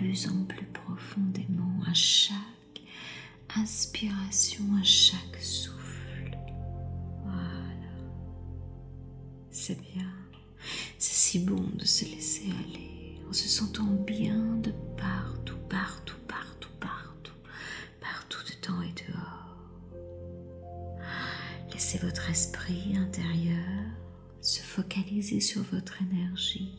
plus en plus profondément à chaque inspiration, à chaque souffle. Voilà. C'est bien. C'est si bon de se laisser aller en se sentant bien de partout, partout, partout, partout, partout dedans et dehors. Laissez votre esprit intérieur se focaliser sur votre énergie,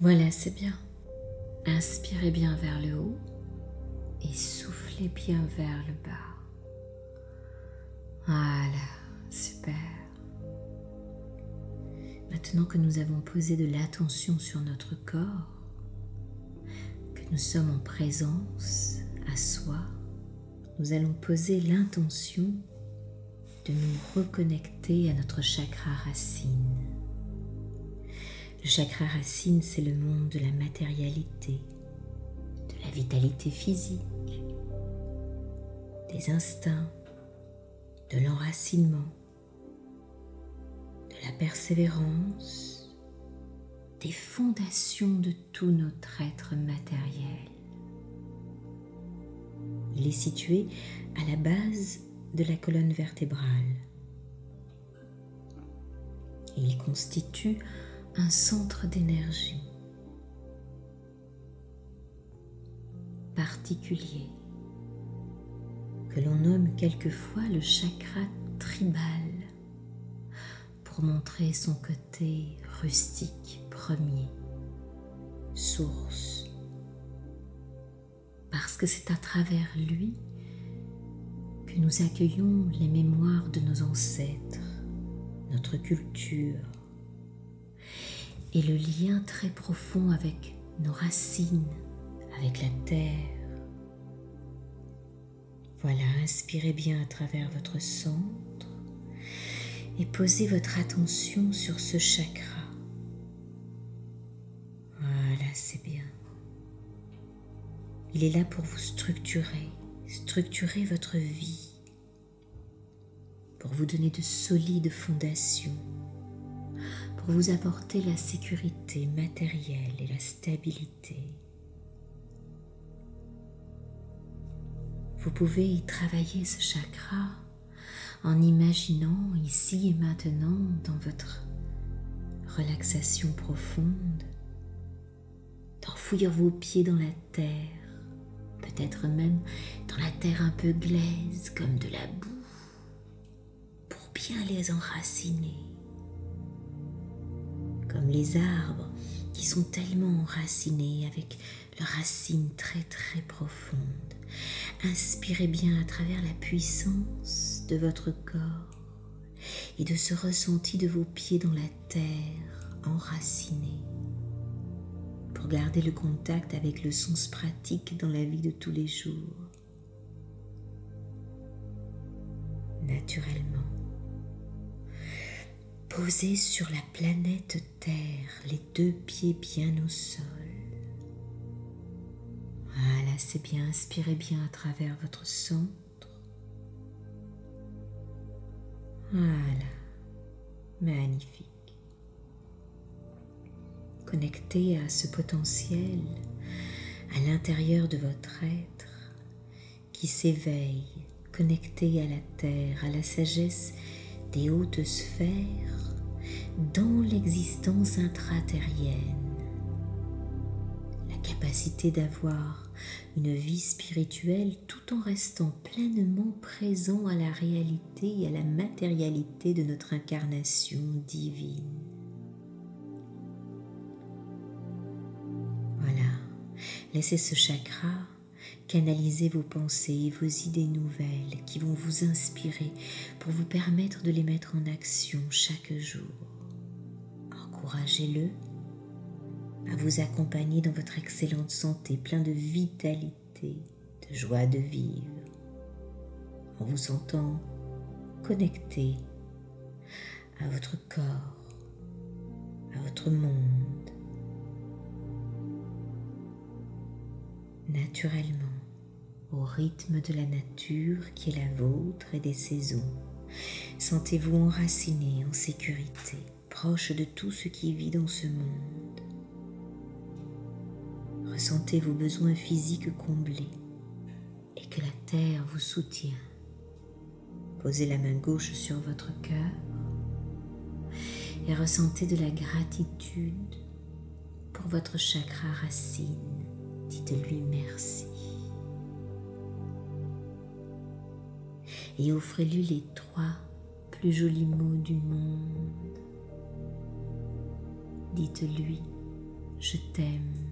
Voilà, c'est bien. Inspirez bien vers le haut et soufflez bien vers le bas. Voilà, super. Maintenant que nous avons posé de l'attention sur notre corps, que nous sommes en présence à soi, nous allons poser l'intention de nous reconnecter à notre chakra racine. Le chakra racine, c'est le monde de la matérialité, de la vitalité physique, des instincts, de l'enracinement, de la persévérance, des fondations de tout notre être matériel. Il est situé à la base de la colonne vertébrale. Il constitue un centre d'énergie particulier que l'on nomme quelquefois le chakra tribal pour montrer son côté rustique premier, source, parce que c'est à travers lui que nous accueillons les mémoires de nos ancêtres, notre culture et le lien très profond avec nos racines, avec la terre, voilà, inspirez bien à travers votre centre et posez votre attention sur ce chakra. Voilà, c'est bien. Il est là pour vous structurer, structurer votre vie, pour vous donner de solides fondations, vous apporter la sécurité matérielle et la stabilité. Vous pouvez y travailler ce chakra en imaginant ici et maintenant dans votre relaxation profonde d'enfouir vos pieds dans la terre, peut-être même dans la terre un peu glaise comme de la boue, pour bien les enraciner, comme les arbres qui sont tellement enracinés avec leurs racines très très profondes. Inspirez bien à travers la puissance de votre corps et de ce ressenti de vos pieds dans la terre enracinés pour garder le contact avec le sens pratique dans la vie de tous les jours. Naturellement, posez sur la planète Terre les deux pieds bien au sol voilà, c'est bien. Inspirez bien à travers votre centre. Voilà. Magnifique. Connectez à ce potentiel à l'intérieur de votre être qui s'éveille, connecté à la terre, à la sagesse des hautes sphères dans l'existence intraterrienne capacité d'avoir une vie spirituelle tout en restant pleinement présent à la réalité et à la matérialité de notre incarnation divine. Voilà, laissez ce chakra canaliser vos pensées et vos idées nouvelles qui vont vous inspirer pour vous permettre de les mettre en action chaque jour. Encouragez-le à vous accompagner dans votre excellente santé, plein de vitalité, de joie de vivre, en vous sentant connecté à votre corps, à votre monde, naturellement, au rythme de la nature qui est la vôtre et des saisons. Sentez-vous enraciné, en sécurité, proche de tout ce qui vit dans ce monde. Ressentez vos besoins physiques comblés et que la terre vous soutient. Posez la main gauche sur votre cœur et ressentez de la gratitude pour votre chakra racine. Dites-lui merci. Et offrez-lui les trois plus jolis mots du monde. Dites-lui, je t'aime